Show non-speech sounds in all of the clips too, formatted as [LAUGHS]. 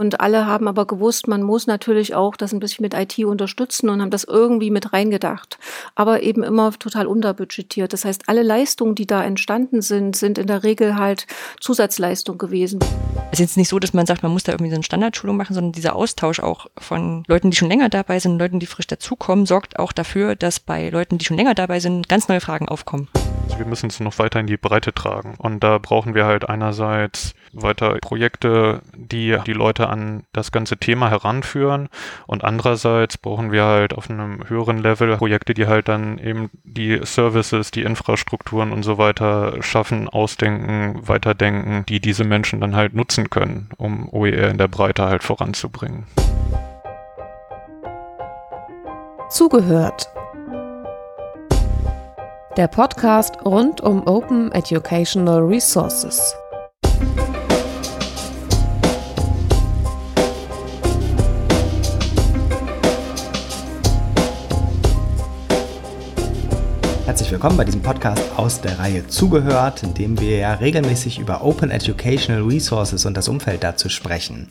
Und alle haben aber gewusst, man muss natürlich auch das ein bisschen mit IT unterstützen und haben das irgendwie mit reingedacht. Aber eben immer total unterbudgetiert. Das heißt, alle Leistungen, die da entstanden sind, sind in der Regel halt Zusatzleistung gewesen. Es ist jetzt nicht so, dass man sagt, man muss da irgendwie so eine Standardschulung machen, sondern dieser Austausch auch von Leuten, die schon länger dabei sind, Leuten, die frisch dazukommen, sorgt auch dafür, dass bei Leuten, die schon länger dabei sind, ganz neue Fragen aufkommen. Also wir müssen es noch weiter in die Breite tragen. Und da brauchen wir halt einerseits weiter Projekte, die die Leute an das ganze Thema heranführen. Und andererseits brauchen wir halt auf einem höheren Level Projekte, die halt dann eben die Services, die Infrastrukturen und so weiter schaffen, ausdenken, weiterdenken, die diese Menschen dann halt nutzen können, um OER in der Breite halt voranzubringen. Zugehört der Podcast rund um Open Educational Resources. Herzlich willkommen bei diesem Podcast aus der Reihe Zugehört, in dem wir ja regelmäßig über Open Educational Resources und das Umfeld dazu sprechen.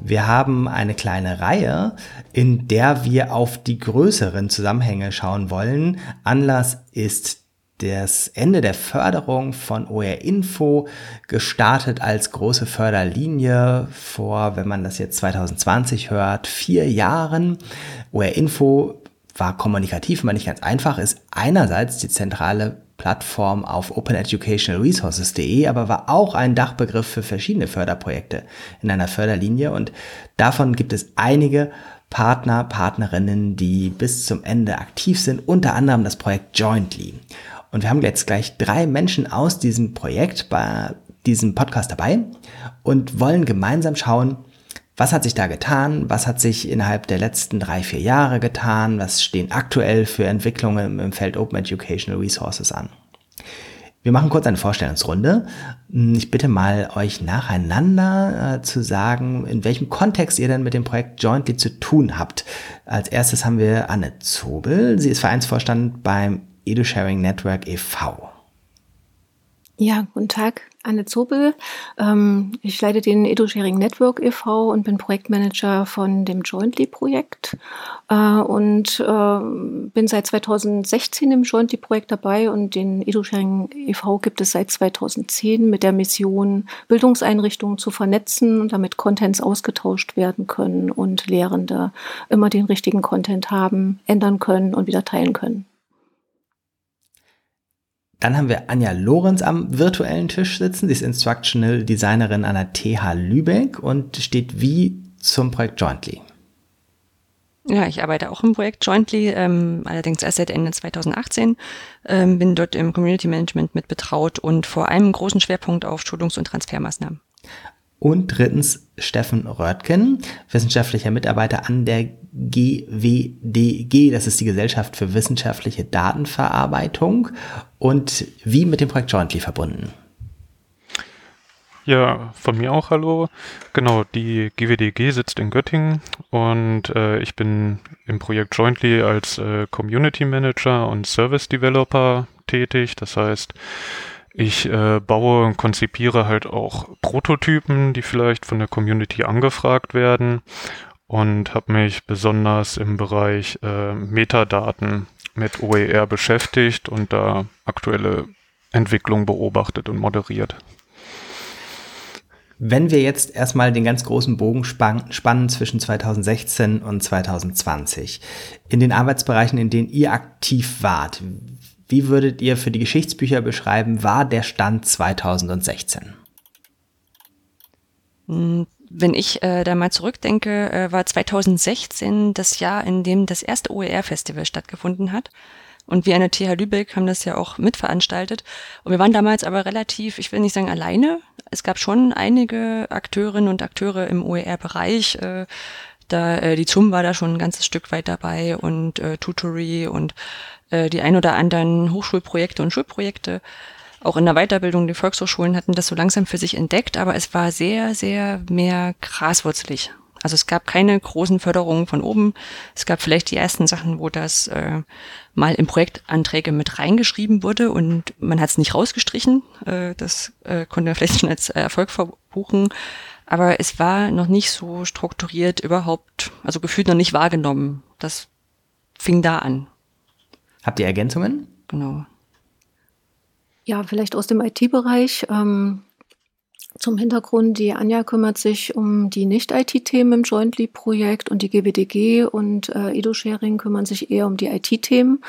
Wir haben eine kleine Reihe, in der wir auf die größeren Zusammenhänge schauen wollen. Anlass ist das Ende der Förderung von OR Info, gestartet als große Förderlinie vor, wenn man das jetzt 2020 hört, vier Jahren. OR Info war kommunikativ immer nicht ganz einfach, ist einerseits die zentrale Plattform auf openeducationalresources.de, aber war auch ein Dachbegriff für verschiedene Förderprojekte in einer Förderlinie und davon gibt es einige Partner, Partnerinnen, die bis zum Ende aktiv sind, unter anderem das Projekt Jointly. Und wir haben jetzt gleich drei Menschen aus diesem Projekt bei diesem Podcast dabei und wollen gemeinsam schauen, was hat sich da getan? Was hat sich innerhalb der letzten drei, vier Jahre getan? Was stehen aktuell für Entwicklungen im Feld Open Educational Resources an? Wir machen kurz eine Vorstellungsrunde. Ich bitte mal euch nacheinander äh, zu sagen, in welchem Kontext ihr denn mit dem Projekt Jointly zu tun habt. Als erstes haben wir Anne Zobel. Sie ist Vereinsvorstand beim EduSharing Network e.V. Ja, guten Tag, Anne Zobel. Ähm, ich leite den EduSharing Network e.V. und bin Projektmanager von dem Jointly-Projekt äh, und äh, bin seit 2016 im Jointly-Projekt dabei und den EduSharing e.V. gibt es seit 2010 mit der Mission, Bildungseinrichtungen zu vernetzen und damit Contents ausgetauscht werden können und Lehrende immer den richtigen Content haben, ändern können und wieder teilen können. Dann haben wir Anja Lorenz am virtuellen Tisch sitzen. Sie ist Instructional Designerin an der TH Lübeck und steht wie zum Projekt Jointly. Ja, ich arbeite auch im Projekt Jointly, ähm, allerdings erst seit Ende 2018, ähm, bin dort im Community Management mit betraut und vor allem großen Schwerpunkt auf Schulungs- und Transfermaßnahmen. Und drittens Steffen Röttgen, wissenschaftlicher Mitarbeiter an der GWDG, das ist die Gesellschaft für wissenschaftliche Datenverarbeitung und wie mit dem Projekt Jointly verbunden. Ja, von mir auch hallo. Genau, die GWDG sitzt in Göttingen und äh, ich bin im Projekt Jointly als äh, Community Manager und Service Developer tätig. Das heißt, ich äh, baue und konzipiere halt auch Prototypen, die vielleicht von der Community angefragt werden und habe mich besonders im Bereich äh, Metadaten mit OER beschäftigt und da aktuelle Entwicklung beobachtet und moderiert. Wenn wir jetzt erstmal den ganz großen Bogen spannen zwischen 2016 und 2020, in den Arbeitsbereichen, in denen ihr aktiv wart, wie würdet ihr für die Geschichtsbücher beschreiben, war der Stand 2016? Wenn ich äh, da mal zurückdenke, äh, war 2016 das Jahr, in dem das erste OER-Festival stattgefunden hat. Und wir an der TH Lübeck haben das ja auch mitveranstaltet. Und wir waren damals aber relativ, ich will nicht sagen alleine. Es gab schon einige Akteurinnen und Akteure im OER-Bereich. Äh, da äh, die ZUM war da schon ein ganzes Stück weit dabei und äh, Tutory und äh, die ein oder anderen Hochschulprojekte und Schulprojekte. Auch in der Weiterbildung, die Volkshochschulen hatten das so langsam für sich entdeckt, aber es war sehr, sehr mehr graswurzelig. Also es gab keine großen Förderungen von oben. Es gab vielleicht die ersten Sachen, wo das äh, mal in Projektanträge mit reingeschrieben wurde und man hat es nicht rausgestrichen. Äh, das äh, konnte man [LAUGHS] vielleicht schon als Erfolg verbuchen. Aber es war noch nicht so strukturiert überhaupt, also gefühlt noch nicht wahrgenommen. Das fing da an. Habt ihr Ergänzungen? Genau. Ja, vielleicht aus dem IT-Bereich. Ähm, zum Hintergrund, die Anja kümmert sich um die Nicht-IT-Themen im Jointly-Projekt und die GWDG und äh, Edo-Sharing kümmern sich eher um die IT-Themen.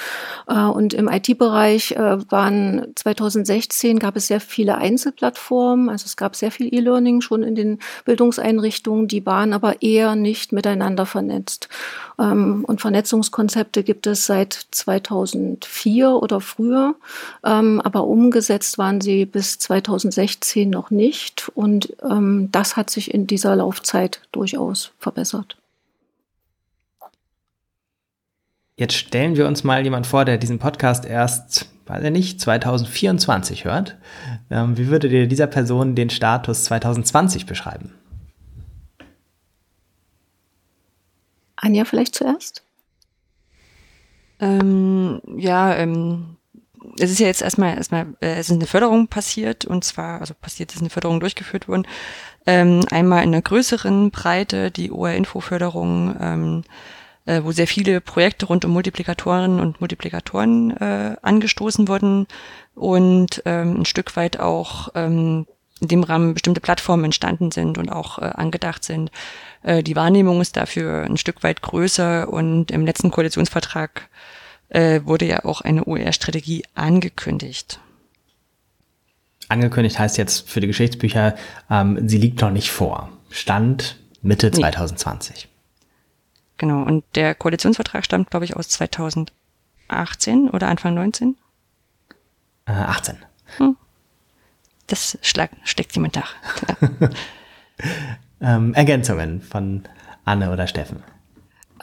Äh, und im IT-Bereich äh, waren 2016 gab es sehr viele Einzelplattformen, also es gab sehr viel E-Learning schon in den Bildungseinrichtungen, die waren aber eher nicht miteinander vernetzt. Ähm, und Vernetzungskonzepte gibt es seit 2004 oder früher, ähm, aber umgesetzt waren sie bis 2016 noch nicht nicht. Und ähm, das hat sich in dieser Laufzeit durchaus verbessert. Jetzt stellen wir uns mal jemand vor, der diesen Podcast erst, weiß ich nicht, 2024 hört. Ähm, wie würdet ihr dieser Person den Status 2020 beschreiben? Anja vielleicht zuerst? Ähm, ja, ähm, es ist ja jetzt erstmal, erstmal, äh, es ist eine Förderung passiert und zwar, also passiert ist eine Förderung durchgeführt worden. Ähm, einmal in einer größeren Breite, die OR-Info-Förderung, ähm, äh, wo sehr viele Projekte rund um Multiplikatoren und Multiplikatoren äh, angestoßen wurden und ähm, ein Stück weit auch ähm, in dem Rahmen bestimmte Plattformen entstanden sind und auch äh, angedacht sind. Äh, die Wahrnehmung ist dafür ein Stück weit größer und im letzten Koalitionsvertrag äh, wurde ja auch eine OER-Strategie angekündigt. Angekündigt heißt jetzt für die Geschichtsbücher, ähm, sie liegt noch nicht vor. Stand Mitte nee. 2020. Genau, und der Koalitionsvertrag stammt, glaube ich, aus 2018 oder Anfang 19? Äh, 18. Hm. Das schlag, steckt jemand nach. [LAUGHS] ähm, Ergänzungen von Anne oder Steffen.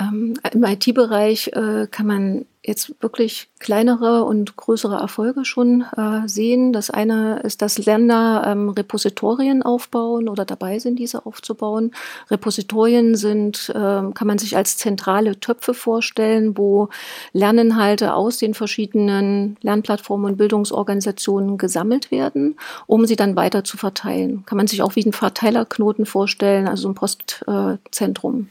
Ähm, Im IT-Bereich äh, kann man jetzt wirklich kleinere und größere Erfolge schon äh, sehen. Das eine ist, dass Länder ähm, Repositorien aufbauen oder dabei sind, diese aufzubauen. Repositorien sind, äh, kann man sich als zentrale Töpfe vorstellen, wo Lerninhalte aus den verschiedenen Lernplattformen und Bildungsorganisationen gesammelt werden, um sie dann weiter zu verteilen. Kann man sich auch wie ein Verteilerknoten vorstellen, also ein Postzentrum.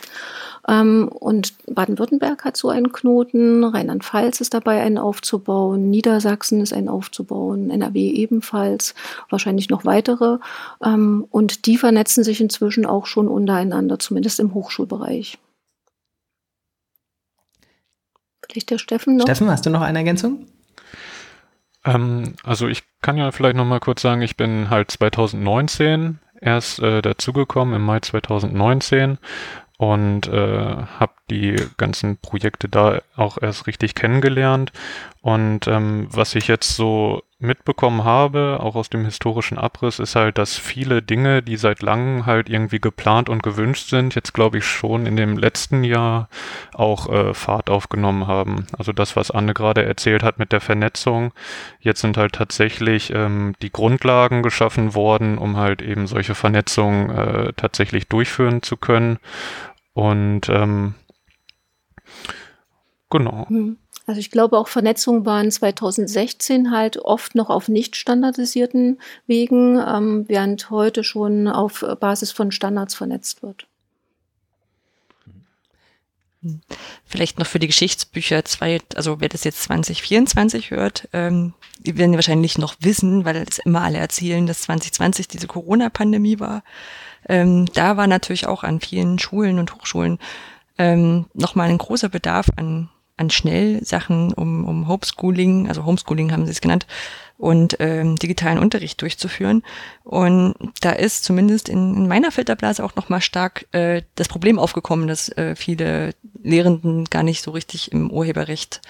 Ähm, und Baden-Württemberg hat so einen Knoten, Rheinland-Pfalz ist dabei, einen aufzubauen, Niedersachsen ist ein aufzubauen, NRW ebenfalls, wahrscheinlich noch weitere. Ähm, und die vernetzen sich inzwischen auch schon untereinander, zumindest im Hochschulbereich. Vielleicht der Steffen noch? Steffen, hast du noch eine Ergänzung? Ähm, also ich kann ja vielleicht noch mal kurz sagen, ich bin halt 2019 erst äh, dazugekommen, im Mai 2019 und äh, habe die ganzen Projekte da auch erst richtig kennengelernt. Und ähm, was ich jetzt so mitbekommen habe, auch aus dem historischen Abriss, ist halt, dass viele Dinge, die seit langem halt irgendwie geplant und gewünscht sind, jetzt glaube ich schon in dem letzten Jahr auch äh, Fahrt aufgenommen haben. Also das, was Anne gerade erzählt hat mit der Vernetzung, jetzt sind halt tatsächlich ähm, die Grundlagen geschaffen worden, um halt eben solche Vernetzungen äh, tatsächlich durchführen zu können. Und ähm, genau. Hm. Also ich glaube, auch Vernetzung waren 2016 halt oft noch auf nicht standardisierten Wegen, ähm, während heute schon auf Basis von Standards vernetzt wird. Vielleicht noch für die Geschichtsbücher zwei, also wer das jetzt 2024 hört, ähm, die werden wahrscheinlich noch wissen, weil es immer alle erzählen, dass 2020 diese Corona-Pandemie war. Ähm, da war natürlich auch an vielen Schulen und Hochschulen ähm, nochmal ein großer Bedarf an, an Schnellsachen, um, um Homeschooling, also Homeschooling haben sie es genannt, und ähm, digitalen Unterricht durchzuführen. Und da ist zumindest in, in meiner Filterblase auch nochmal stark äh, das Problem aufgekommen, dass äh, viele Lehrenden gar nicht so richtig im Urheberrecht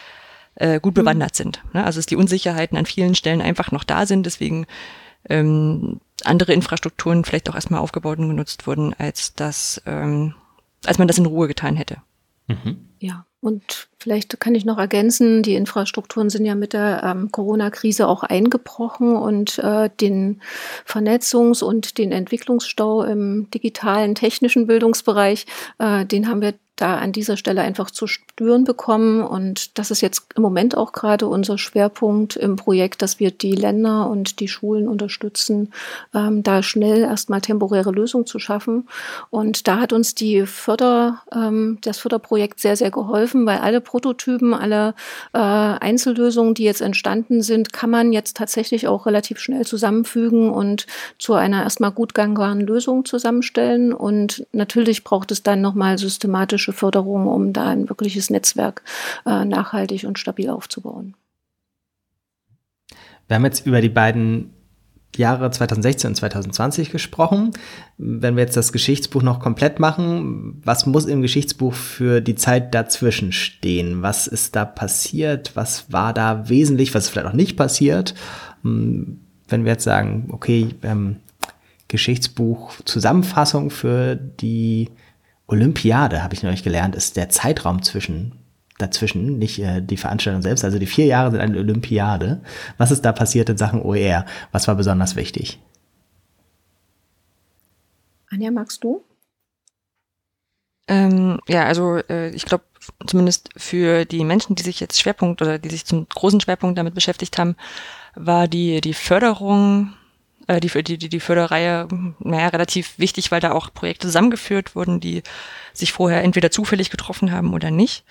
äh, gut bewandert mhm. sind. Ne? Also dass die Unsicherheiten an vielen Stellen einfach noch da sind. Deswegen ähm, andere Infrastrukturen vielleicht auch erstmal aufgebaut und genutzt wurden, als das, ähm, als man das in Ruhe getan hätte. Mhm. Ja. Und vielleicht kann ich noch ergänzen, die Infrastrukturen sind ja mit der ähm, Corona-Krise auch eingebrochen und äh, den Vernetzungs- und den Entwicklungsstau im digitalen, technischen Bildungsbereich, äh, den haben wir da an dieser Stelle einfach zu spüren bekommen. Und das ist jetzt im Moment auch gerade unser Schwerpunkt im Projekt, dass wir die Länder und die Schulen unterstützen, ähm, da schnell erstmal temporäre Lösungen zu schaffen. Und da hat uns die Förder, ähm, das Förderprojekt sehr, sehr geholfen, weil alle Prototypen, alle äh, Einzellösungen, die jetzt entstanden sind, kann man jetzt tatsächlich auch relativ schnell zusammenfügen und zu einer erstmal gut gangbaren Lösung zusammenstellen. Und natürlich braucht es dann nochmal systematische Förderung, um da ein wirkliches Netzwerk äh, nachhaltig und stabil aufzubauen. Wir haben jetzt über die beiden Jahre 2016 und 2020 gesprochen. Wenn wir jetzt das Geschichtsbuch noch komplett machen, was muss im Geschichtsbuch für die Zeit dazwischen stehen? Was ist da passiert? Was war da wesentlich? Was ist vielleicht auch nicht passiert? Hm, wenn wir jetzt sagen, okay, ähm, Geschichtsbuch Zusammenfassung für die Olympiade, habe ich neulich gelernt, ist der Zeitraum zwischen dazwischen, nicht äh, die Veranstaltung selbst. Also die vier Jahre sind eine Olympiade. Was ist da passiert in Sachen OER? Was war besonders wichtig? Anja, magst du? Ähm, ja, also äh, ich glaube, zumindest für die Menschen, die sich jetzt Schwerpunkt oder die sich zum großen Schwerpunkt damit beschäftigt haben, war die, die Förderung äh, die, die, die, Förderreihe, naja, relativ wichtig, weil da auch Projekte zusammengeführt wurden, die sich vorher entweder zufällig getroffen haben oder nicht.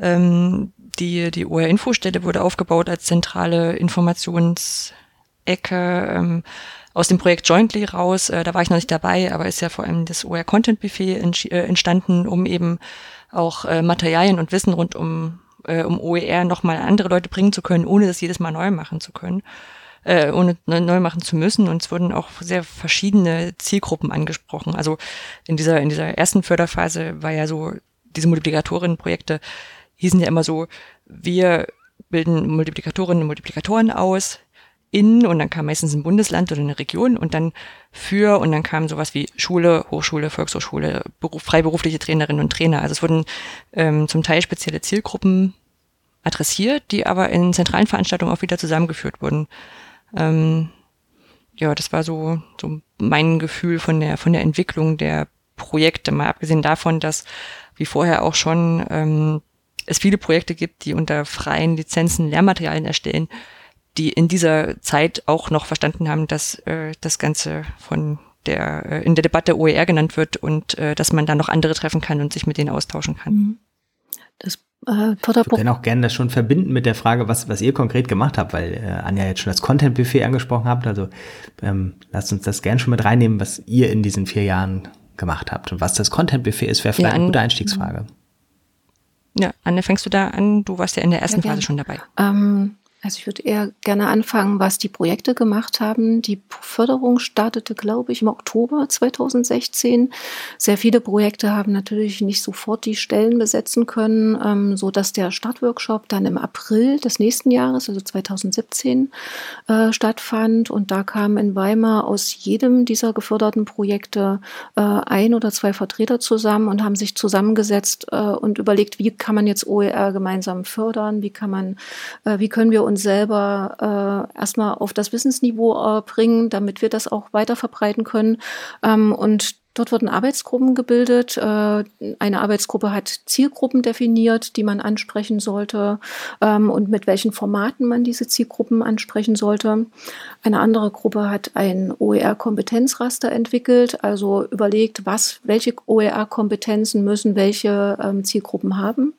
Ähm, die, die OR-Infostelle wurde aufgebaut als zentrale Informationsecke ähm, aus dem Projekt Jointly raus. Äh, da war ich noch nicht dabei, aber ist ja vor allem das OR Content Buffet äh, entstanden, um eben auch äh, Materialien und Wissen rund um, äh, um OER nochmal andere Leute bringen zu können, ohne das jedes Mal neu machen zu können äh, ohne neu machen zu müssen. Und es wurden auch sehr verschiedene Zielgruppen angesprochen. Also in dieser, in dieser ersten Förderphase war ja so, diese Multiplikatorinnen-Projekte hießen ja immer so, wir bilden Multiplikatorinnen und Multiplikatoren aus, in und dann kam meistens ein Bundesland oder eine Region und dann für und dann kam sowas wie Schule, Hochschule, Volkshochschule, Beruf, freiberufliche Trainerinnen und Trainer. Also es wurden ähm, zum Teil spezielle Zielgruppen adressiert, die aber in zentralen Veranstaltungen auch wieder zusammengeführt wurden. Ähm, ja, das war so, so mein Gefühl von der, von der Entwicklung der Projekte, mal abgesehen davon, dass, wie vorher auch schon, ähm, es viele Projekte gibt, die unter freien Lizenzen Lehrmaterialien erstellen, die in dieser Zeit auch noch verstanden haben, dass äh, das Ganze von der äh, in der Debatte OER genannt wird und äh, dass man dann noch andere treffen kann und sich mit denen austauschen kann. Mhm. Das äh, ich würde auch gerne das schon verbinden mit der Frage, was, was ihr konkret gemacht habt, weil äh, Anja jetzt schon das Content-Buffet angesprochen habt. Also ähm, lasst uns das gerne schon mit reinnehmen, was ihr in diesen vier Jahren gemacht habt. Und was das Content-Buffet ist, wäre vielleicht ja, eine gute Einstiegsfrage. Anne, fängst du da an? Du warst ja in der ersten ja, Phase schon dabei. Ähm, also ich würde eher gerne anfangen, was die Projekte gemacht haben. Die Förderung startete, glaube ich, im Oktober 2016. Sehr viele Projekte haben natürlich nicht sofort die Stellen besetzen können, ähm, so dass der Startworkshop dann im April des nächsten Jahres, also 2017, äh, stattfand. Und da kamen in Weimar aus jedem dieser geförderten Projekte äh, ein oder zwei Vertreter zusammen und haben sich zusammengesetzt äh, und überlegt, wie kann man jetzt OER gemeinsam fördern, wie kann man, äh, wie können wir uns selber äh, erstmal auf das Wissensniveau äh, bringen, damit wir das auch weiter verbreiten können. Ähm, und Dort wurden Arbeitsgruppen gebildet. Äh, eine Arbeitsgruppe hat Zielgruppen definiert, die man ansprechen sollte ähm, und mit welchen Formaten man diese Zielgruppen ansprechen sollte. Eine andere Gruppe hat ein OER-Kompetenzraster entwickelt, also überlegt, was, welche OER-Kompetenzen müssen welche ähm, Zielgruppen haben.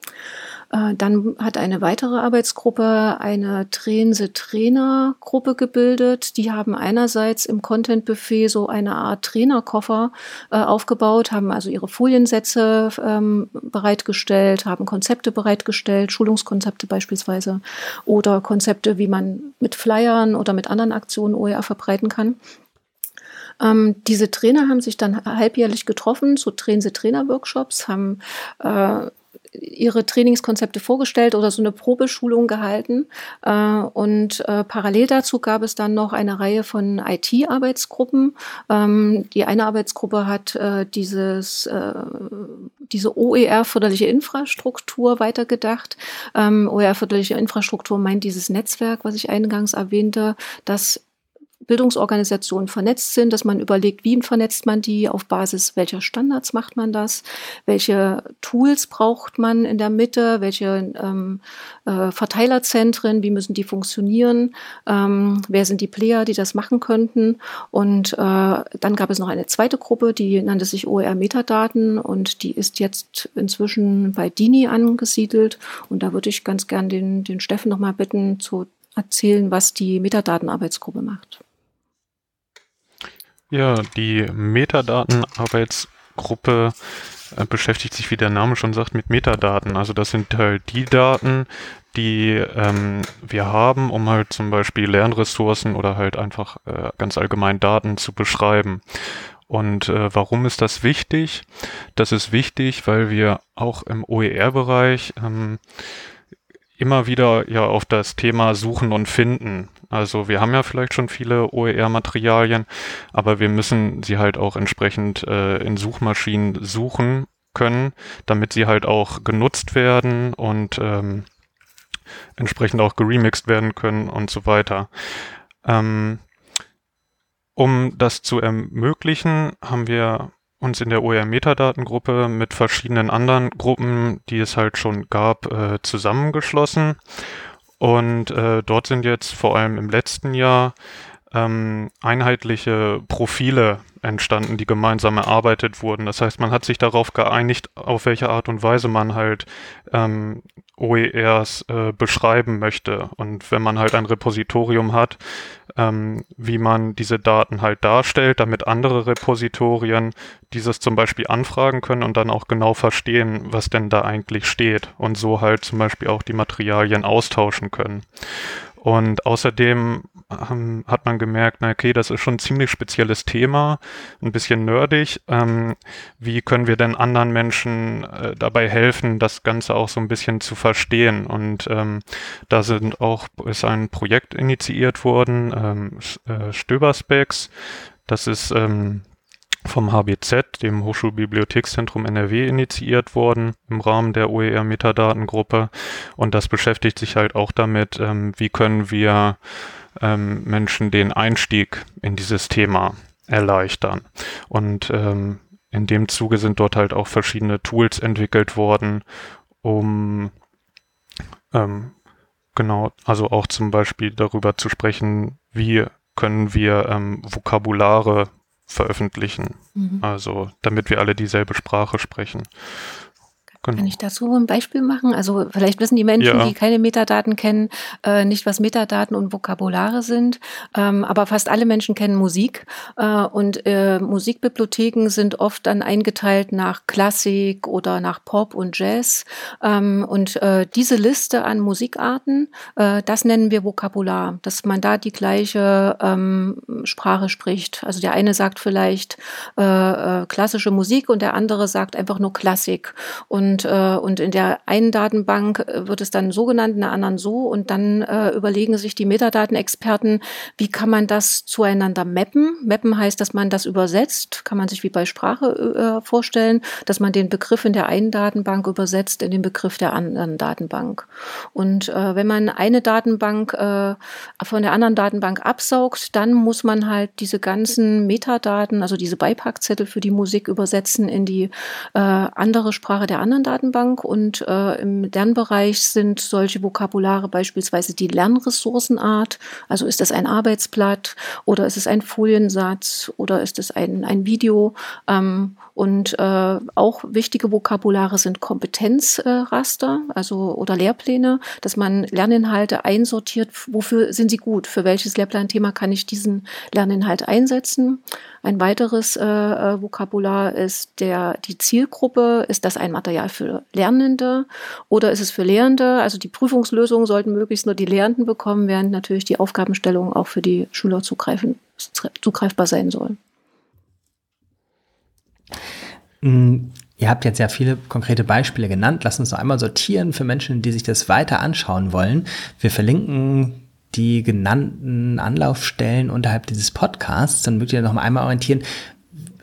Äh, dann hat eine weitere Arbeitsgruppe eine Trense-Trainer-Gruppe gebildet. Die haben einerseits im Content-Buffet so eine Art Trainerkoffer äh, aufgebaut, haben also ihre Foliensätze ähm, bereitgestellt, haben Konzepte bereitgestellt, Schulungskonzepte beispielsweise oder Konzepte, wie man mit Flyern oder mit anderen Aktionen OER verbreiten kann. Ähm, diese Trainer haben sich dann halbjährlich getroffen zu Trense-Trainer-Workshops, haben äh, ihre Trainingskonzepte vorgestellt oder so eine Probeschulung gehalten. Äh, und äh, parallel dazu gab es dann noch eine Reihe von IT-Arbeitsgruppen. Ähm, die eine Arbeitsgruppe hat äh, dieses, diese OER-förderliche Infrastruktur weitergedacht. Ähm, OER-förderliche Infrastruktur meint dieses Netzwerk, was ich eingangs erwähnte, das Bildungsorganisationen vernetzt sind, dass man überlegt, wie vernetzt man die, auf Basis welcher Standards macht man das, welche Tools braucht man in der Mitte, welche ähm, äh, Verteilerzentren, wie müssen die funktionieren, ähm, wer sind die Player, die das machen könnten. Und äh, dann gab es noch eine zweite Gruppe, die nannte sich OER Metadaten und die ist jetzt inzwischen bei Dini angesiedelt. Und da würde ich ganz gern den, den Steffen nochmal bitten, zu erzählen, was die Metadatenarbeitsgruppe macht. Ja, die Metadatenarbeitsgruppe äh, beschäftigt sich, wie der Name schon sagt, mit Metadaten. Also das sind halt die Daten, die ähm, wir haben, um halt zum Beispiel Lernressourcen oder halt einfach äh, ganz allgemein Daten zu beschreiben. Und äh, warum ist das wichtig? Das ist wichtig, weil wir auch im OER-Bereich ähm, immer wieder ja auf das Thema Suchen und Finden. Also wir haben ja vielleicht schon viele OER-Materialien, aber wir müssen sie halt auch entsprechend äh, in Suchmaschinen suchen können, damit sie halt auch genutzt werden und ähm, entsprechend auch geremixed werden können und so weiter. Ähm, um das zu ermöglichen, haben wir uns in der OER-Metadatengruppe mit verschiedenen anderen Gruppen, die es halt schon gab, äh, zusammengeschlossen. Und äh, dort sind jetzt vor allem im letzten Jahr ähm, einheitliche Profile entstanden, die gemeinsam erarbeitet wurden. Das heißt, man hat sich darauf geeinigt, auf welche Art und Weise man halt ähm, OERs äh, beschreiben möchte. Und wenn man halt ein Repositorium hat, ähm, wie man diese Daten halt darstellt, damit andere Repositorien dieses zum Beispiel anfragen können und dann auch genau verstehen, was denn da eigentlich steht und so halt zum Beispiel auch die Materialien austauschen können. Und außerdem ähm, hat man gemerkt, na okay, das ist schon ein ziemlich spezielles Thema, ein bisschen nerdig. Ähm, wie können wir denn anderen Menschen äh, dabei helfen, das Ganze auch so ein bisschen zu verstehen? Und ähm, da sind auch ist ein Projekt initiiert worden, ähm, äh, Stöberspecs. Das ist ähm, vom HBZ, dem Hochschulbibliothekszentrum NRW, initiiert worden im Rahmen der OER-Metadatengruppe. Und das beschäftigt sich halt auch damit, ähm, wie können wir ähm, Menschen den Einstieg in dieses Thema erleichtern. Und ähm, in dem Zuge sind dort halt auch verschiedene Tools entwickelt worden, um ähm, genau, also auch zum Beispiel darüber zu sprechen, wie können wir ähm, Vokabulare veröffentlichen. Mhm. Also damit wir alle dieselbe Sprache sprechen. Genau. Kann ich dazu ein Beispiel machen? Also vielleicht wissen die Menschen, ja. die keine Metadaten kennen, äh, nicht, was Metadaten und Vokabulare sind. Ähm, aber fast alle Menschen kennen Musik. Äh, und äh, Musikbibliotheken sind oft dann eingeteilt nach Klassik oder nach Pop und Jazz. Ähm, und äh, diese Liste an Musikarten, äh, das nennen wir Vokabular, dass man da die gleiche ähm, Sprache spricht. Also der eine sagt vielleicht äh, klassische Musik und der andere sagt einfach nur Klassik. Und und, äh, und in der einen Datenbank äh, wird es dann so genannt, in der anderen so. Und dann äh, überlegen sich die Metadatenexperten, wie kann man das zueinander mappen? Mappen heißt, dass man das übersetzt, kann man sich wie bei Sprache äh, vorstellen, dass man den Begriff in der einen Datenbank übersetzt in den Begriff der anderen Datenbank. Und äh, wenn man eine Datenbank äh, von der anderen Datenbank absaugt, dann muss man halt diese ganzen Metadaten, also diese Beipackzettel für die Musik übersetzen in die äh, andere Sprache der anderen Datenbank und äh, im Lernbereich sind solche Vokabulare beispielsweise die Lernressourcenart, also ist das ein Arbeitsblatt oder ist es ein Foliensatz oder ist es ein, ein Video? Ähm, und äh, auch wichtige Vokabulare sind Kompetenzraster, äh, also oder Lehrpläne, dass man Lerninhalte einsortiert, wofür sind sie gut, für welches Lehrplanthema kann ich diesen Lerninhalt einsetzen. Ein weiteres äh, äh Vokabular ist der die Zielgruppe, ist das ein Material für Lernende oder ist es für Lehrende? Also die Prüfungslösungen sollten möglichst nur die Lehrenden bekommen, während natürlich die Aufgabenstellung auch für die Schüler zugreifen, zugreifbar sein soll. Mm, ihr habt jetzt ja viele konkrete Beispiele genannt. Lass uns noch einmal sortieren für Menschen, die sich das weiter anschauen wollen. Wir verlinken die genannten Anlaufstellen unterhalb dieses Podcasts. Dann mögt ihr noch einmal orientieren,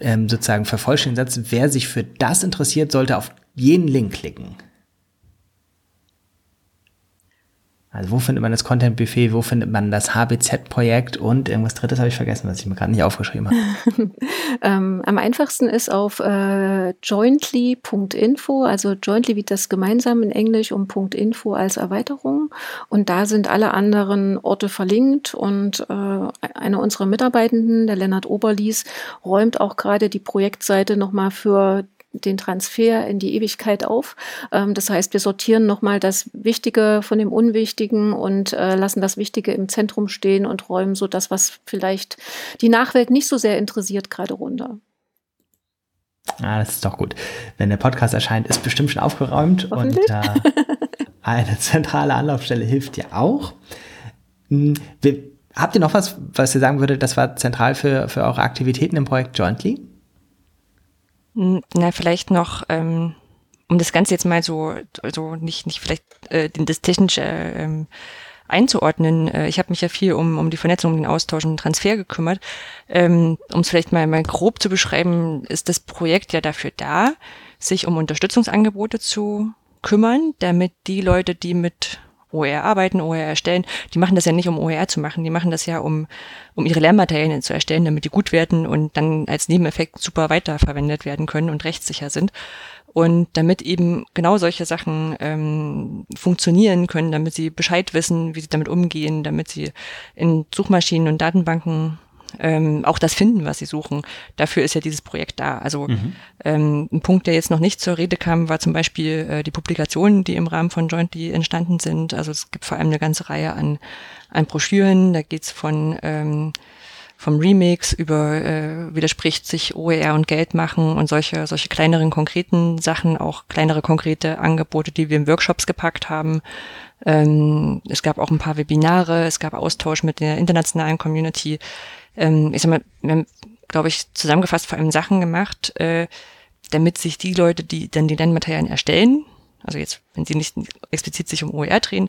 ähm, sozusagen vervollständigen Satz, wer sich für das interessiert, sollte auf jenen Link klicken? Also wo findet man das Content Buffet, wo findet man das HBZ-Projekt und irgendwas drittes habe ich vergessen, was ich mir gerade nicht aufgeschrieben habe. [LAUGHS] ähm, am einfachsten ist auf äh, jointly.info, also jointly wie das gemeinsam in Englisch und .info als Erweiterung. Und da sind alle anderen Orte verlinkt und äh, einer unserer Mitarbeitenden, der Lennart Oberlies, räumt auch gerade die Projektseite nochmal für den Transfer in die Ewigkeit auf. Ähm, das heißt, wir sortieren nochmal das Wichtige von dem Unwichtigen und äh, lassen das Wichtige im Zentrum stehen und räumen so das, was vielleicht die Nachwelt nicht so sehr interessiert, gerade runter. Ah, das ist doch gut. Wenn der Podcast erscheint, ist bestimmt schon aufgeräumt und äh, [LAUGHS] eine zentrale Anlaufstelle hilft ja auch. Hm, wir, habt ihr noch was, was ihr sagen würdet, das war zentral für, für eure Aktivitäten im Projekt Jointly? Na, vielleicht noch, ähm, um das Ganze jetzt mal so, so nicht, nicht vielleicht äh, das technische ähm, einzuordnen. Äh, ich habe mich ja viel um, um die Vernetzung, um den Austausch und den Transfer gekümmert. Ähm, um es vielleicht mal, mal grob zu beschreiben, ist das Projekt ja dafür da, sich um Unterstützungsangebote zu kümmern, damit die Leute, die mit OER arbeiten, OER erstellen, die machen das ja nicht, um OER zu machen, die machen das ja, um, um ihre Lernmaterialien zu erstellen, damit die gut werden und dann als Nebeneffekt super weiterverwendet werden können und rechtssicher sind. Und damit eben genau solche Sachen ähm, funktionieren können, damit sie Bescheid wissen, wie sie damit umgehen, damit sie in Suchmaschinen und Datenbanken ähm, auch das finden, was sie suchen. Dafür ist ja dieses Projekt da. Also mhm. ähm, ein Punkt, der jetzt noch nicht zur Rede kam, war zum Beispiel äh, die Publikationen, die im Rahmen von Jointly entstanden sind. Also es gibt vor allem eine ganze Reihe an, an Broschüren. Da geht's von ähm, vom Remix über äh, widerspricht sich OER und Geld machen und solche solche kleineren konkreten Sachen, auch kleinere konkrete Angebote, die wir in Workshops gepackt haben. Ähm, es gab auch ein paar Webinare, es gab Austausch mit der internationalen Community ähm, ich sag mal, wir haben, glaube ich, zusammengefasst vor allem Sachen gemacht, äh, damit sich die Leute, die dann die Lernmaterialien erstellen, also jetzt, wenn sie nicht explizit sich um OER drehen,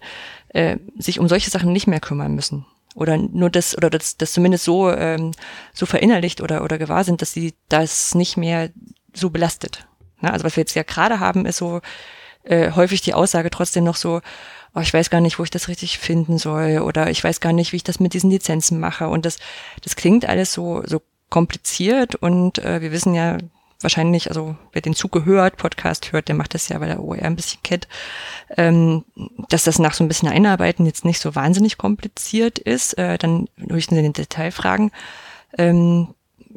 äh, sich um solche Sachen nicht mehr kümmern müssen. Oder nur das, oder das, das zumindest so, ähm, so verinnerlicht oder, oder gewahr sind, dass sie das nicht mehr so belastet. Na, also was wir jetzt ja gerade haben, ist so äh, häufig die Aussage trotzdem noch so, oh, ich weiß gar nicht, wo ich das richtig finden soll oder ich weiß gar nicht, wie ich das mit diesen Lizenzen mache. Und das, das klingt alles so, so kompliziert und äh, wir wissen ja wahrscheinlich, also wer den Zugehört Podcast hört, der macht das ja, weil er OER ein bisschen kennt, ähm, dass das nach so ein bisschen Einarbeiten jetzt nicht so wahnsinnig kompliziert ist, äh, dann höchstens in den Detailfragen, ähm,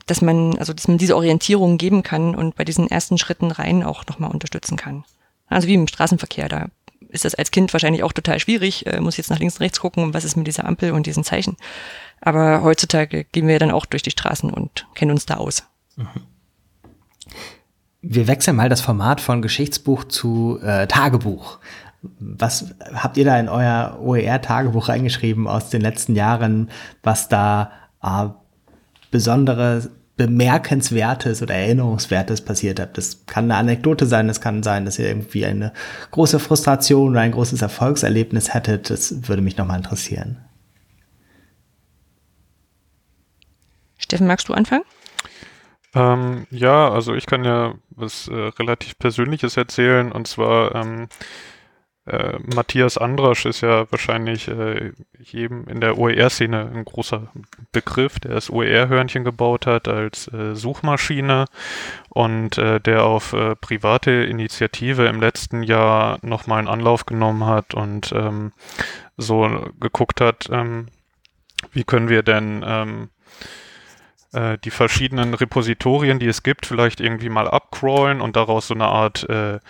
dass man, also dass man diese Orientierung geben kann und bei diesen ersten Schritten rein auch nochmal unterstützen kann. Also wie im Straßenverkehr, da ist das als Kind wahrscheinlich auch total schwierig, äh, muss jetzt nach links und rechts gucken, was ist mit dieser Ampel und diesen Zeichen. Aber heutzutage gehen wir dann auch durch die Straßen und kennen uns da aus. Mhm. Wir wechseln mal das Format von Geschichtsbuch zu äh, Tagebuch. Was habt ihr da in euer OER-Tagebuch reingeschrieben aus den letzten Jahren, was da äh, besondere Bemerkenswertes oder Erinnerungswertes passiert habt. Das kann eine Anekdote sein, das kann sein, dass ihr irgendwie eine große Frustration oder ein großes Erfolgserlebnis hättet. Das würde mich nochmal interessieren. Steffen, magst du anfangen? Ähm, ja, also ich kann ja was äh, relativ Persönliches erzählen und zwar ähm, äh, Matthias Andrasch ist ja wahrscheinlich äh, jedem in der OER-Szene ein großer Begriff, der das OER-Hörnchen gebaut hat als äh, Suchmaschine und äh, der auf äh, private Initiative im letzten Jahr nochmal einen Anlauf genommen hat und ähm, so geguckt hat, ähm, wie können wir denn ähm, äh, die verschiedenen Repositorien, die es gibt, vielleicht irgendwie mal abcrawlen und daraus so eine Art äh,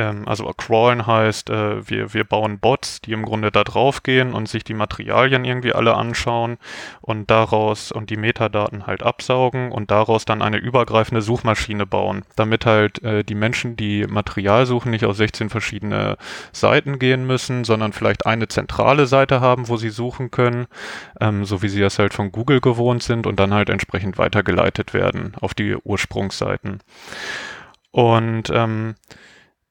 ähm, also crawlen heißt, äh, wir, wir bauen Bots, die im Grunde da drauf gehen und sich die Materialien irgendwie alle anschauen und daraus und die Metadaten halt absaugen und daraus dann eine übergreifende Suchmaschine bauen, damit halt äh, die Menschen, die Material suchen, nicht auf 16 verschiedene Seiten gehen müssen, sondern vielleicht eine zentrale Seite haben, wo sie suchen können, ähm, so wie sie das halt von Google gewohnt sind und dann halt entsprechend weitergeleitet werden auf die Ursprungsseiten. Und ähm,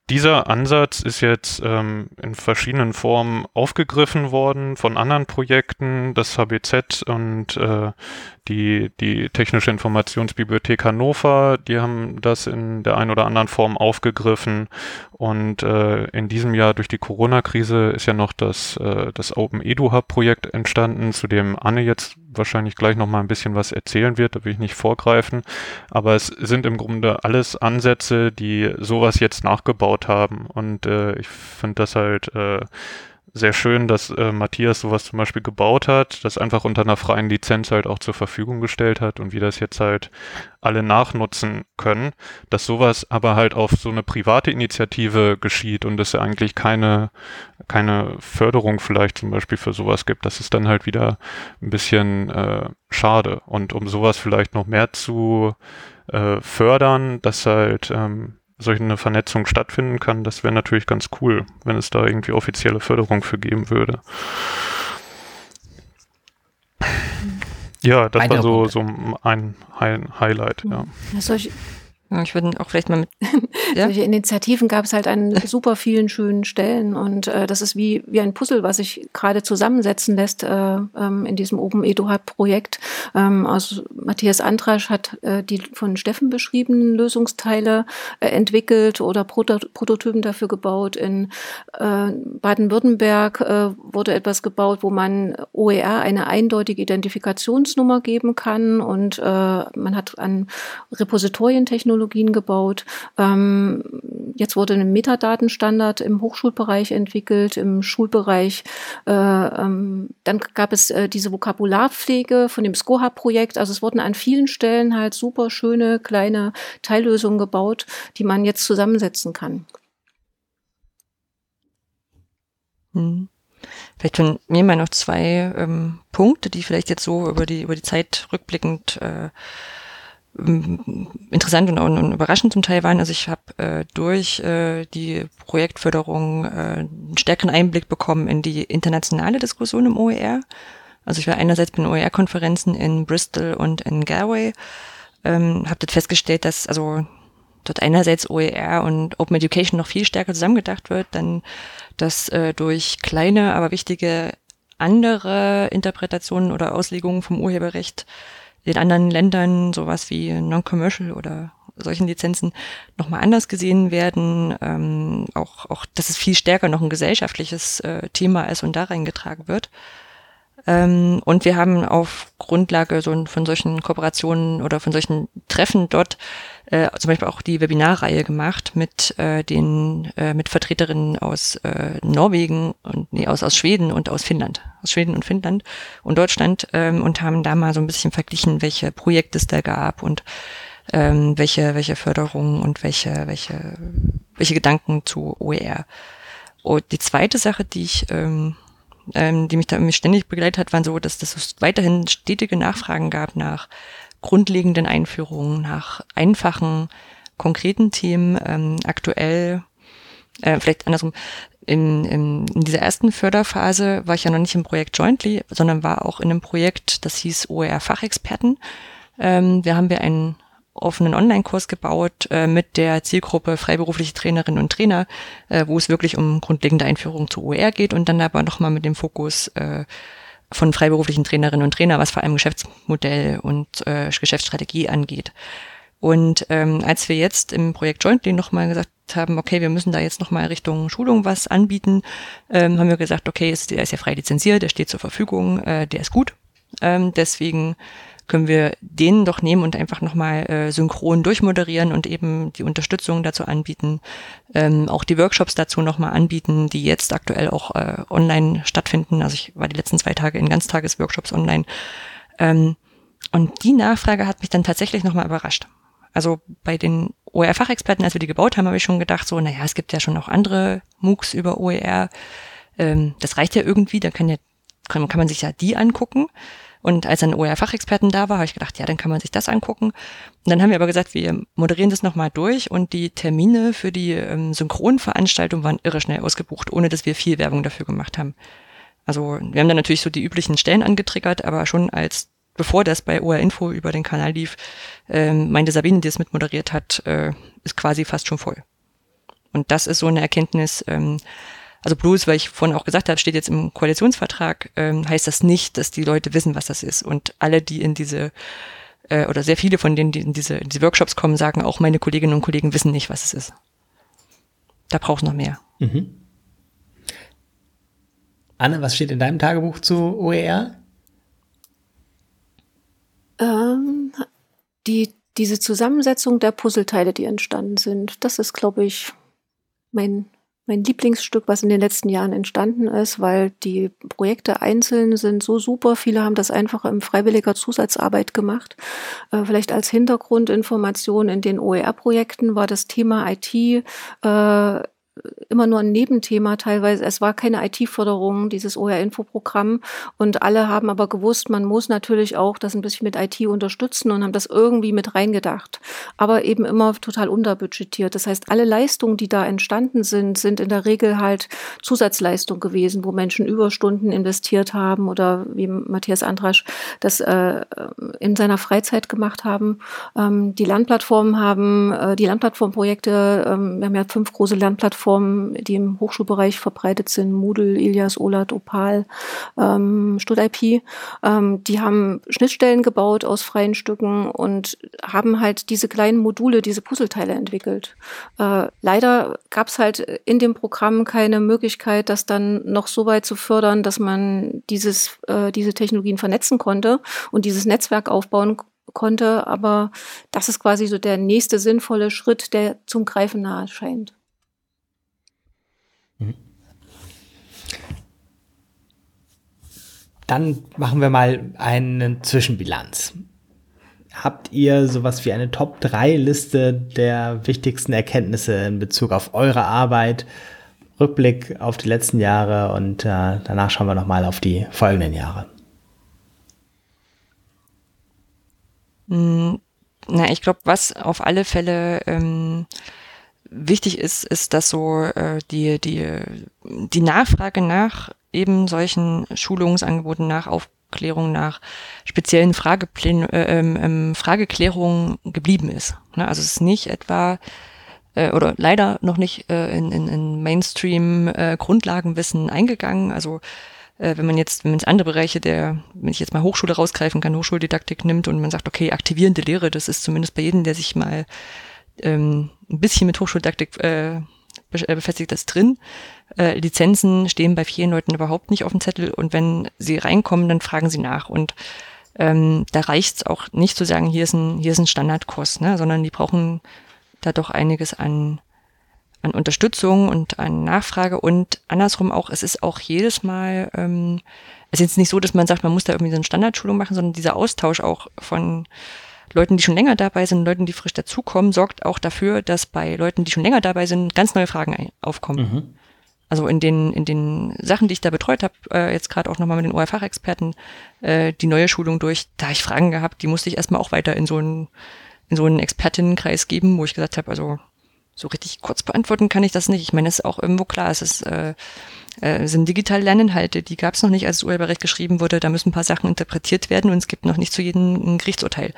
dieser Ansatz ist jetzt ähm, in verschiedenen Formen aufgegriffen worden von anderen Projekten. Das HBZ und äh, die, die Technische Informationsbibliothek Hannover, die haben das in der einen oder anderen Form aufgegriffen. Und äh, in diesem Jahr durch die Corona-Krise ist ja noch das, äh, das Open Edu Hub Projekt entstanden, zu dem Anne jetzt wahrscheinlich gleich noch mal ein bisschen was erzählen wird, da will ich nicht vorgreifen. Aber es sind im Grunde alles Ansätze, die sowas jetzt nachgebaut haben. Und äh, ich finde das halt äh, sehr schön, dass äh, Matthias sowas zum Beispiel gebaut hat, das einfach unter einer freien Lizenz halt auch zur Verfügung gestellt hat und wie das jetzt halt alle nachnutzen können, dass sowas aber halt auf so eine private Initiative geschieht und es eigentlich keine, keine Förderung vielleicht zum Beispiel für sowas gibt, das ist dann halt wieder ein bisschen äh, schade. Und um sowas vielleicht noch mehr zu äh, fördern, dass halt ähm, solch eine Vernetzung stattfinden kann, das wäre natürlich ganz cool, wenn es da irgendwie offizielle Förderung für geben würde. Ja, das war so, so ein Highlight, ja. ja solche, ja, ich würde auch vielleicht mal mit. [LAUGHS] Ja? Solche Initiativen gab es halt an [LAUGHS] super vielen schönen Stellen und äh, das ist wie, wie ein Puzzle, was sich gerade zusammensetzen lässt äh, ähm, in diesem Open EduHub-Projekt. Ähm, aus Matthias Antrasch hat äh, die von Steffen beschriebenen Lösungsteile äh, entwickelt oder Proto Prototypen dafür gebaut. In äh, Baden-Württemberg äh, wurde etwas gebaut, wo man OER eine eindeutige Identifikationsnummer geben kann und äh, man hat an Repositorientechnologie Technologien gebaut. Ähm, jetzt wurde ein Metadatenstandard im Hochschulbereich entwickelt, im Schulbereich. Äh, ähm, dann gab es äh, diese Vokabularpflege von dem SCOHA-Projekt. Also es wurden an vielen Stellen halt super schöne kleine Teillösungen gebaut, die man jetzt zusammensetzen kann. Hm. Vielleicht von mir mal noch zwei ähm, Punkte, die vielleicht jetzt so über die über die Zeit rückblickend äh, interessant und, und, überraschend zum Teil waren. Also ich habe äh, durch äh, die Projektförderung äh, einen stärkeren Einblick bekommen in die internationale Diskussion im OER. Also ich war einerseits bei den OER-Konferenzen in Bristol und in Galway, ähm, habe dort festgestellt, dass also dort einerseits OER und Open Education noch viel stärker zusammengedacht wird, dann dass äh, durch kleine, aber wichtige andere Interpretationen oder Auslegungen vom Urheberrecht in anderen Ländern sowas wie Non-Commercial oder solchen Lizenzen nochmal anders gesehen werden. Ähm, auch, auch, dass es viel stärker noch ein gesellschaftliches äh, Thema ist und da reingetragen wird. Ähm, und wir haben auf Grundlage so von solchen Kooperationen oder von solchen Treffen dort äh, zum Beispiel auch die Webinarreihe gemacht mit äh, den äh, mit Vertreterinnen aus äh, Norwegen und nee, aus, aus Schweden und aus Finnland. Aus Schweden und Finnland und Deutschland ähm, und haben da mal so ein bisschen verglichen, welche Projekte es da gab und ähm, welche, welche Förderungen und welche, welche, welche Gedanken zu OER. Und die zweite Sache, die ich ähm, ähm, die mich da mich ständig begleitet hat, waren so, dass, dass es weiterhin stetige Nachfragen gab nach grundlegenden Einführungen, nach einfachen, konkreten Themen. Ähm, aktuell, äh, vielleicht andersrum, in, in, in dieser ersten Förderphase war ich ja noch nicht im Projekt Jointly, sondern war auch in einem Projekt, das hieß OER Fachexperten. Ähm, da haben wir einen offenen Online-Kurs gebaut äh, mit der Zielgruppe freiberufliche Trainerinnen und Trainer, äh, wo es wirklich um grundlegende Einführung zu OER geht und dann aber nochmal mit dem Fokus äh, von freiberuflichen Trainerinnen und Trainer, was vor allem Geschäftsmodell und äh, Geschäftsstrategie angeht. Und ähm, als wir jetzt im Projekt Jointly nochmal gesagt haben, okay, wir müssen da jetzt nochmal Richtung Schulung was anbieten, ähm, haben wir gesagt, okay, ist, der ist ja frei lizenziert, der steht zur Verfügung, äh, der ist gut. Ähm, deswegen können wir den doch nehmen und einfach nochmal äh, synchron durchmoderieren und eben die Unterstützung dazu anbieten, ähm, auch die Workshops dazu nochmal anbieten, die jetzt aktuell auch äh, online stattfinden. Also ich war die letzten zwei Tage in Ganztagesworkshops online. Ähm, und die Nachfrage hat mich dann tatsächlich nochmal überrascht. Also bei den OER-Fachexperten, als wir die gebaut haben, habe ich schon gedacht, so, naja, es gibt ja schon auch andere MOOCs über OER. Ähm, das reicht ja irgendwie, da kann ja, kann, kann man sich ja die angucken. Und als ein OER-Fachexperten da war, habe ich gedacht, ja, dann kann man sich das angucken. Und dann haben wir aber gesagt, wir moderieren das nochmal durch und die Termine für die ähm, Synchronveranstaltung waren irre schnell ausgebucht, ohne dass wir viel Werbung dafür gemacht haben. Also wir haben dann natürlich so die üblichen Stellen angetriggert, aber schon als bevor das bei OR Info über den Kanal lief, ähm, meinte Sabine, die es mitmoderiert hat, äh, ist quasi fast schon voll. Und das ist so eine Erkenntnis, ähm, also bloß, weil ich vorhin auch gesagt habe, steht jetzt im Koalitionsvertrag, ähm, heißt das nicht, dass die Leute wissen, was das ist. Und alle, die in diese, äh, oder sehr viele von denen, die in diese, in diese Workshops kommen, sagen, auch meine Kolleginnen und Kollegen wissen nicht, was es ist. Da braucht es noch mehr. Mhm. Anne, was steht in deinem Tagebuch zu OER? Ähm, die, diese Zusammensetzung der Puzzleteile, die entstanden sind, das ist, glaube ich, mein mein Lieblingsstück, was in den letzten Jahren entstanden ist, weil die Projekte einzeln sind so super. Viele haben das einfach im freiwilliger Zusatzarbeit gemacht. Äh, vielleicht als Hintergrundinformation in den OER-Projekten war das Thema IT äh, immer nur ein Nebenthema teilweise. Es war keine IT-Förderung, dieses OER-Info-Programm. Und alle haben aber gewusst, man muss natürlich auch das ein bisschen mit IT unterstützen und haben das irgendwie mit reingedacht. Aber eben immer total unterbudgetiert. Das heißt, alle Leistungen, die da entstanden sind, sind in der Regel halt Zusatzleistung gewesen, wo Menschen Überstunden investiert haben oder wie Matthias Andrasch das äh, in seiner Freizeit gemacht haben. Ähm, die Lernplattformen haben, äh, die Lernplattformprojekte, ähm, wir haben ja fünf große Lernplattformen, Plattformen, die im Hochschulbereich verbreitet sind, Moodle, Ilias, OLAT, Opal, ähm, StudIP, ähm, die haben Schnittstellen gebaut aus freien Stücken und haben halt diese kleinen Module, diese Puzzleteile entwickelt. Äh, leider gab es halt in dem Programm keine Möglichkeit, das dann noch so weit zu fördern, dass man dieses, äh, diese Technologien vernetzen konnte und dieses Netzwerk aufbauen konnte. Aber das ist quasi so der nächste sinnvolle Schritt, der zum Greifen nahe scheint. Dann machen wir mal eine Zwischenbilanz. Habt ihr sowas wie eine Top-3-Liste der wichtigsten Erkenntnisse in Bezug auf eure Arbeit? Rückblick auf die letzten Jahre und äh, danach schauen wir nochmal auf die folgenden Jahre. Hm, na, ich glaube, was auf alle Fälle ähm, wichtig ist, ist, dass so äh, die, die, die Nachfrage nach eben solchen Schulungsangeboten, nach Aufklärung, nach speziellen Frageplänen, äh, ähm, ähm, Frageklärungen geblieben ist. Ne? Also es ist nicht etwa äh, oder leider noch nicht äh, in, in, in Mainstream äh, Grundlagenwissen eingegangen. Also äh, wenn man jetzt, wenn man jetzt andere Bereiche der, wenn ich jetzt mal Hochschule rausgreifen kann, Hochschuldidaktik nimmt und man sagt, okay, aktivierende Lehre, das ist zumindest bei jedem, der sich mal ähm, ein bisschen mit Hochschuldidaktik äh, äh, befestigt das drin. Äh, Lizenzen stehen bei vielen Leuten überhaupt nicht auf dem Zettel und wenn sie reinkommen, dann fragen sie nach. Und ähm, da reicht es auch nicht zu sagen, hier ist ein, hier ist ein Standardkurs, ne? sondern die brauchen da doch einiges an, an Unterstützung und an Nachfrage und andersrum auch, es ist auch jedes Mal, ähm, es ist jetzt nicht so, dass man sagt, man muss da irgendwie so eine Standardschulung machen, sondern dieser Austausch auch von Leuten, die schon länger dabei sind, Leuten, die frisch dazukommen, sorgt auch dafür, dass bei Leuten, die schon länger dabei sind, ganz neue Fragen aufkommen. Mhm. Also in den, in den Sachen, die ich da betreut habe, äh, jetzt gerade auch nochmal mit den OR-Fachexperten, äh, die neue Schulung durch, da habe ich Fragen gehabt, die musste ich erstmal auch weiter in so einen, in so einen Expertinnenkreis geben, wo ich gesagt habe, also so richtig kurz beantworten kann ich das nicht. Ich meine, es ist auch irgendwo klar, es ist, äh, äh, sind digitale Lerninhalte, die gab es noch nicht, als das Urheberrecht geschrieben wurde, da müssen ein paar Sachen interpretiert werden und es gibt noch nicht zu jedem ein Gerichtsurteil.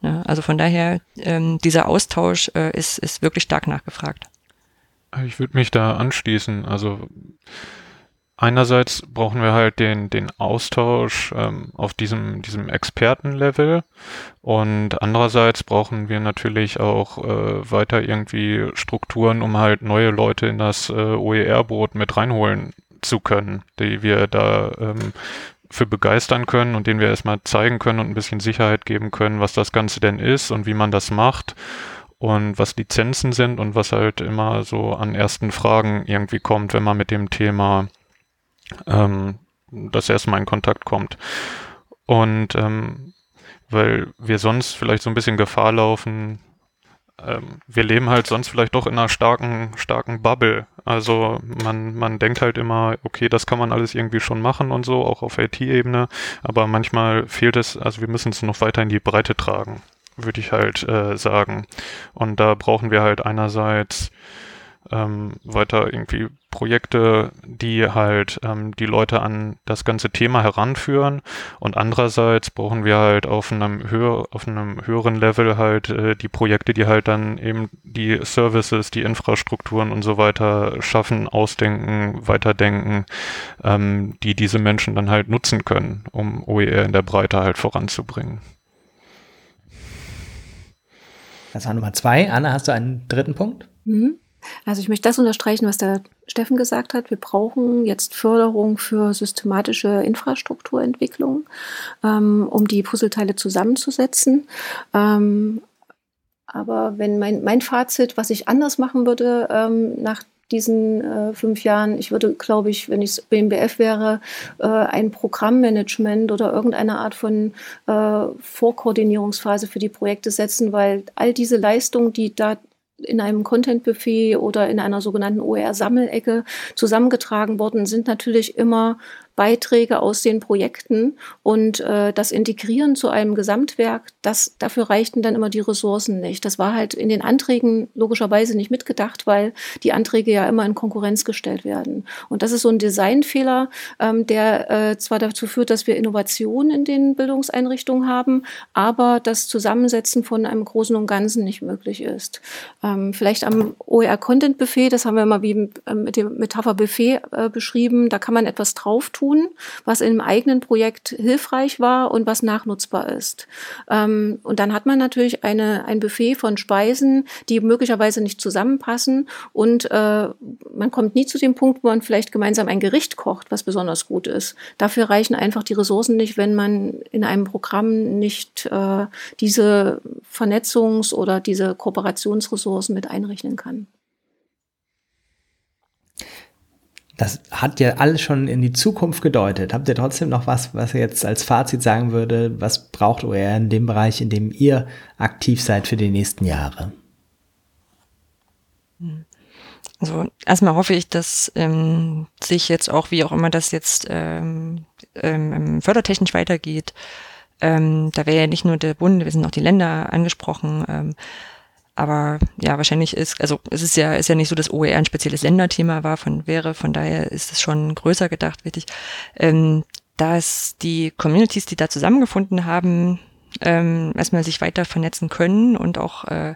Ja, also von daher, ähm, dieser Austausch äh, ist, ist wirklich stark nachgefragt. Ich würde mich da anschließen. Also einerseits brauchen wir halt den, den Austausch ähm, auf diesem, diesem Expertenlevel und andererseits brauchen wir natürlich auch äh, weiter irgendwie Strukturen, um halt neue Leute in das äh, OER-Boot mit reinholen zu können, die wir da ähm, für begeistern können und denen wir erstmal zeigen können und ein bisschen Sicherheit geben können, was das Ganze denn ist und wie man das macht und was Lizenzen sind und was halt immer so an ersten Fragen irgendwie kommt, wenn man mit dem Thema ähm, das erstmal in Kontakt kommt. Und ähm, weil wir sonst vielleicht so ein bisschen Gefahr laufen, ähm, wir leben halt sonst vielleicht doch in einer starken, starken Bubble. Also man, man denkt halt immer, okay, das kann man alles irgendwie schon machen und so, auch auf IT-Ebene, aber manchmal fehlt es, also wir müssen es noch weiter in die Breite tragen, würde ich halt äh, sagen. Und da brauchen wir halt einerseits ähm, weiter irgendwie Projekte, die halt ähm, die Leute an das ganze Thema heranführen und andererseits brauchen wir halt auf einem höher, auf einem höheren Level halt äh, die Projekte, die halt dann eben die Services, die Infrastrukturen und so weiter schaffen, ausdenken, weiterdenken, ähm, die diese Menschen dann halt nutzen können, um OER in der Breite halt voranzubringen. Das war Nummer zwei. Anna, hast du einen dritten Punkt? Mhm. Also ich möchte das unterstreichen, was der Steffen gesagt hat. Wir brauchen jetzt Förderung für systematische Infrastrukturentwicklung, ähm, um die Puzzleteile zusammenzusetzen. Ähm, aber wenn mein, mein Fazit, was ich anders machen würde ähm, nach diesen äh, fünf Jahren, ich würde, glaube ich, wenn ich BMBF wäre, äh, ein Programmmanagement oder irgendeine Art von äh, Vorkoordinierungsphase für die Projekte setzen, weil all diese Leistungen, die da in einem Content-Buffet oder in einer sogenannten OER-Sammelecke zusammengetragen worden sind, natürlich immer Beiträge aus den Projekten und äh, das Integrieren zu einem Gesamtwerk, das, dafür reichten dann immer die Ressourcen nicht. Das war halt in den Anträgen logischerweise nicht mitgedacht, weil die Anträge ja immer in Konkurrenz gestellt werden. Und das ist so ein Designfehler, ähm, der äh, zwar dazu führt, dass wir Innovationen in den Bildungseinrichtungen haben, aber das Zusammensetzen von einem Großen und Ganzen nicht möglich ist. Ähm, vielleicht am OER Content Buffet, das haben wir mal wie äh, mit dem Metapher Buffet äh, beschrieben, da kann man etwas drauf tun tun, was im eigenen Projekt hilfreich war und was nachnutzbar ist. Ähm, und dann hat man natürlich eine, ein Buffet von Speisen, die möglicherweise nicht zusammenpassen und äh, man kommt nie zu dem Punkt, wo man vielleicht gemeinsam ein Gericht kocht, was besonders gut ist. Dafür reichen einfach die Ressourcen nicht, wenn man in einem Programm nicht äh, diese Vernetzungs- oder diese Kooperationsressourcen mit einrechnen kann. Das hat ja alles schon in die Zukunft gedeutet. Habt ihr trotzdem noch was, was ihr jetzt als Fazit sagen würde, was braucht OER in dem Bereich, in dem ihr aktiv seid für die nächsten Jahre? Also erstmal hoffe ich, dass ähm, sich jetzt auch, wie auch immer das jetzt ähm, ähm, fördertechnisch weitergeht, ähm, da wäre ja nicht nur der Bund, wir sind auch die Länder angesprochen, ähm, aber ja, wahrscheinlich ist, also es ist ja, ist ja nicht so, dass OER ein spezielles Länderthema war, von wäre, von daher ist es schon größer gedacht, wichtig. Ähm, dass die Communities, die da zusammengefunden haben, ähm, erstmal sich weiter vernetzen können und auch äh,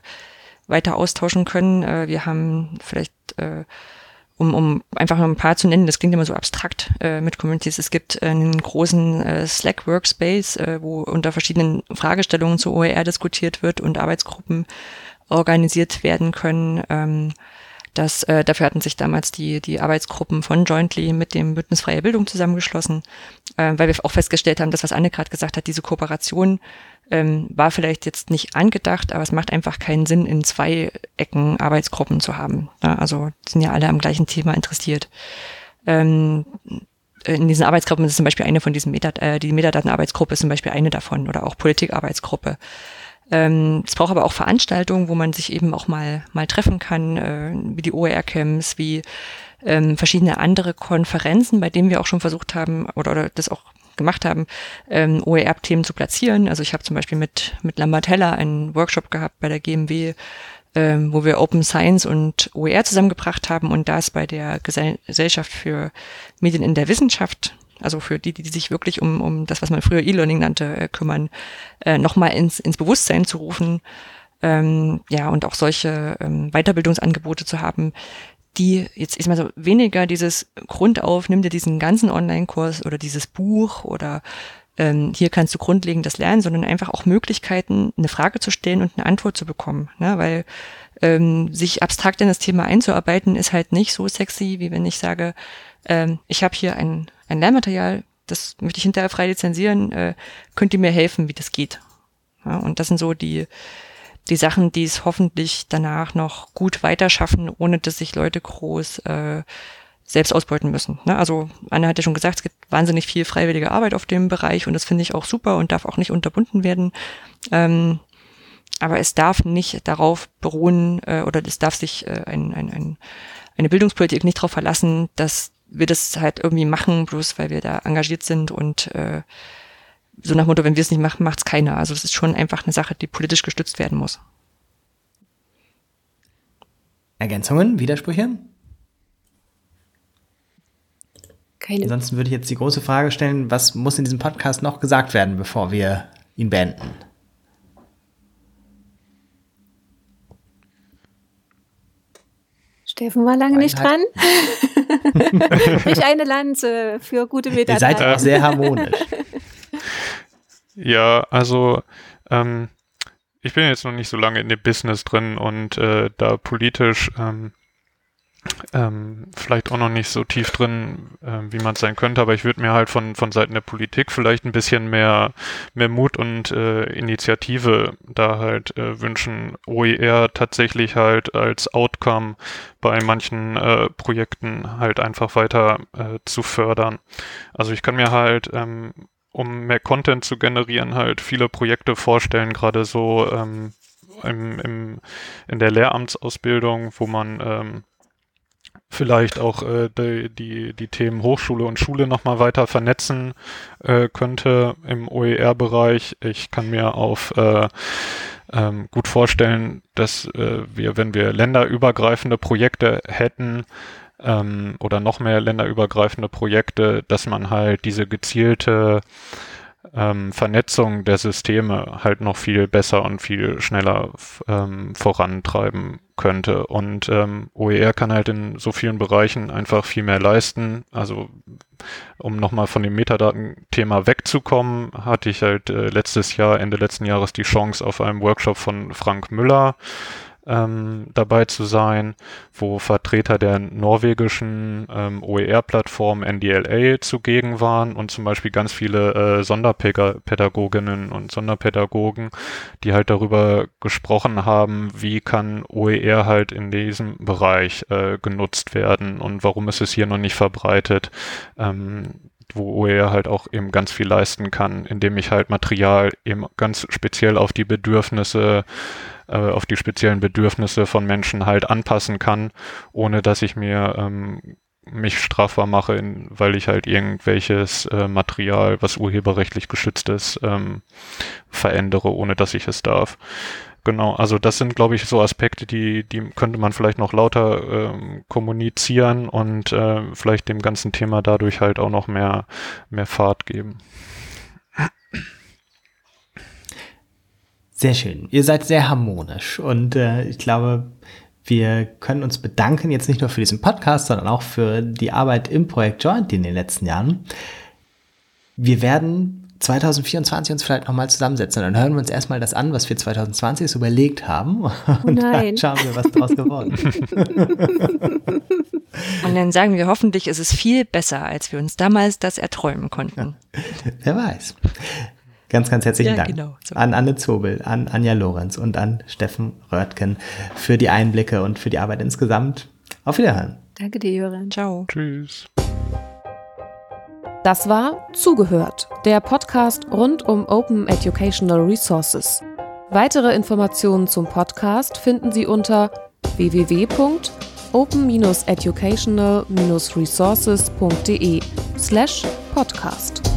weiter austauschen können. Äh, wir haben vielleicht äh, um, um einfach ein paar zu nennen, das klingt immer so abstrakt äh, mit Communities. Es gibt einen großen äh, Slack Workspace, äh, wo unter verschiedenen Fragestellungen zu OER diskutiert wird und Arbeitsgruppen organisiert werden können. Ähm, das, äh, dafür hatten sich damals die, die Arbeitsgruppen von Jointly mit dem Bündnis Freie Bildung zusammengeschlossen, äh, weil wir auch festgestellt haben, dass was Anne gerade gesagt hat, diese Kooperation ähm, war vielleicht jetzt nicht angedacht, aber es macht einfach keinen Sinn, in zwei Ecken Arbeitsgruppen zu haben. Ja, also sind ja alle am gleichen Thema interessiert. Ähm, in diesen Arbeitsgruppen ist zum Beispiel eine von diesen Metat äh, die Metadatenarbeitsgruppe ist zum Beispiel eine davon oder auch Politikarbeitsgruppe. Ähm, es braucht aber auch Veranstaltungen, wo man sich eben auch mal, mal treffen kann, äh, wie die OER-Camps, wie ähm, verschiedene andere Konferenzen, bei denen wir auch schon versucht haben oder, oder das auch gemacht haben, ähm, OER-Themen zu platzieren. Also ich habe zum Beispiel mit, mit Lambertella einen Workshop gehabt bei der GMW, ähm, wo wir Open Science und OER zusammengebracht haben und das bei der Gesellschaft für Medien in der Wissenschaft also für die, die sich wirklich um, um das, was man früher E-Learning nannte, äh, kümmern, äh, nochmal ins, ins Bewusstsein zu rufen. Ähm, ja, und auch solche ähm, Weiterbildungsangebote zu haben, die jetzt ist mal so weniger dieses Grundauf, nimm dir diesen ganzen Online-Kurs oder dieses Buch oder ähm, hier kannst du grundlegendes lernen, sondern einfach auch Möglichkeiten, eine Frage zu stellen und eine Antwort zu bekommen. Ne? Weil ähm, sich abstrakt in das Thema einzuarbeiten, ist halt nicht so sexy, wie wenn ich sage, ähm, ich habe hier ein, ein Lehrmaterial, das möchte ich hinterher frei lizenzieren, äh, könnt ihr mir helfen, wie das geht? Ja, und das sind so die, die Sachen, die es hoffentlich danach noch gut weiterschaffen, ohne dass sich Leute groß äh, selbst ausbeuten müssen. Ne? Also Anna hat ja schon gesagt, es gibt wahnsinnig viel freiwillige Arbeit auf dem Bereich und das finde ich auch super und darf auch nicht unterbunden werden. Ähm, aber es darf nicht darauf beruhen äh, oder es darf sich äh, ein, ein, ein, eine Bildungspolitik nicht darauf verlassen, dass wir das halt irgendwie machen, bloß weil wir da engagiert sind und äh, so nach Motto, wenn wir es nicht machen, macht es keiner. Also das ist schon einfach eine Sache, die politisch gestützt werden muss. Ergänzungen, Widersprüche? Keine. Ansonsten würde ich jetzt die große Frage stellen, was muss in diesem Podcast noch gesagt werden, bevor wir ihn beenden? Steffen war lange nicht dran. [LAUGHS] [LAUGHS] Durch eine Lanze für gute Mitarbeiter. Ihr seid auch sehr harmonisch. [LAUGHS] Ja, also ähm, ich bin jetzt noch nicht so lange in dem Business drin und äh, da politisch ähm, ähm, vielleicht auch noch nicht so tief drin, äh, wie man es sein könnte, aber ich würde mir halt von, von Seiten der Politik vielleicht ein bisschen mehr, mehr Mut und äh, Initiative da halt äh, wünschen, OER tatsächlich halt als Outcome bei manchen äh, Projekten halt einfach weiter äh, zu fördern. Also ich kann mir halt ähm, um mehr Content zu generieren, halt viele Projekte vorstellen, gerade so ähm, im, im, in der Lehramtsausbildung, wo man ähm, vielleicht auch äh, die, die, die Themen Hochschule und Schule nochmal weiter vernetzen äh, könnte im OER-Bereich. Ich kann mir auf äh, ähm, gut vorstellen, dass äh, wir, wenn wir länderübergreifende Projekte hätten, ähm, oder noch mehr länderübergreifende Projekte, dass man halt diese gezielte ähm, Vernetzung der Systeme halt noch viel besser und viel schneller ähm, vorantreiben könnte. Und ähm, OER kann halt in so vielen Bereichen einfach viel mehr leisten. Also um nochmal von dem Metadatenthema wegzukommen, hatte ich halt äh, letztes Jahr, Ende letzten Jahres die Chance auf einem Workshop von Frank Müller ähm, dabei zu sein, wo Vertreter der norwegischen ähm, OER-Plattform NDLA zugegen waren und zum Beispiel ganz viele äh, Sonderpädagoginnen und Sonderpädagogen, die halt darüber gesprochen haben, wie kann OER halt in diesem Bereich äh, genutzt werden und warum ist es hier noch nicht verbreitet. Ähm, wo OER halt auch eben ganz viel leisten kann, indem ich halt Material eben ganz speziell auf die Bedürfnisse äh, auf die speziellen Bedürfnisse von Menschen halt anpassen kann, ohne dass ich mir ähm, mich strafbar mache, in, weil ich halt irgendwelches äh, Material, was urheberrechtlich geschützt ist, ähm, verändere, ohne dass ich es darf. Genau, also das sind, glaube ich, so Aspekte, die, die könnte man vielleicht noch lauter ähm, kommunizieren und äh, vielleicht dem ganzen Thema dadurch halt auch noch mehr, mehr Fahrt geben. Sehr schön. Ihr seid sehr harmonisch und äh, ich glaube, wir können uns bedanken, jetzt nicht nur für diesen Podcast, sondern auch für die Arbeit im Projekt Joint in den letzten Jahren. Wir werden 2024 uns vielleicht nochmal zusammensetzen. Dann hören wir uns erstmal das an, was wir 2020 so überlegt haben. Und oh dann schauen wir, was daraus geworden ist. [LAUGHS] Und dann sagen wir, hoffentlich ist es viel besser, als wir uns damals das erträumen konnten. Wer weiß. Ganz, ganz herzlichen Ja, Dank genau, so. an Anne Zobel, an Anja Lorenz und an Steffen Röttgen für die Einblicke und für die Arbeit insgesamt. Auf Wiederhören. Danke dir, Jöran. Ciao. Tschüss. Das war Zugehört, der Podcast rund um Open Educational Resources. Weitere Informationen zum Podcast finden Sie unter www.open-educational-resources.de slash podcast.